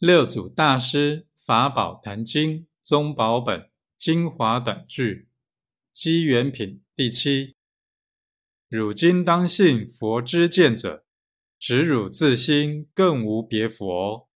六祖大师法宝坛经宗宝本精华短句机缘品第七。汝今当信佛之见者只汝自心更无别佛。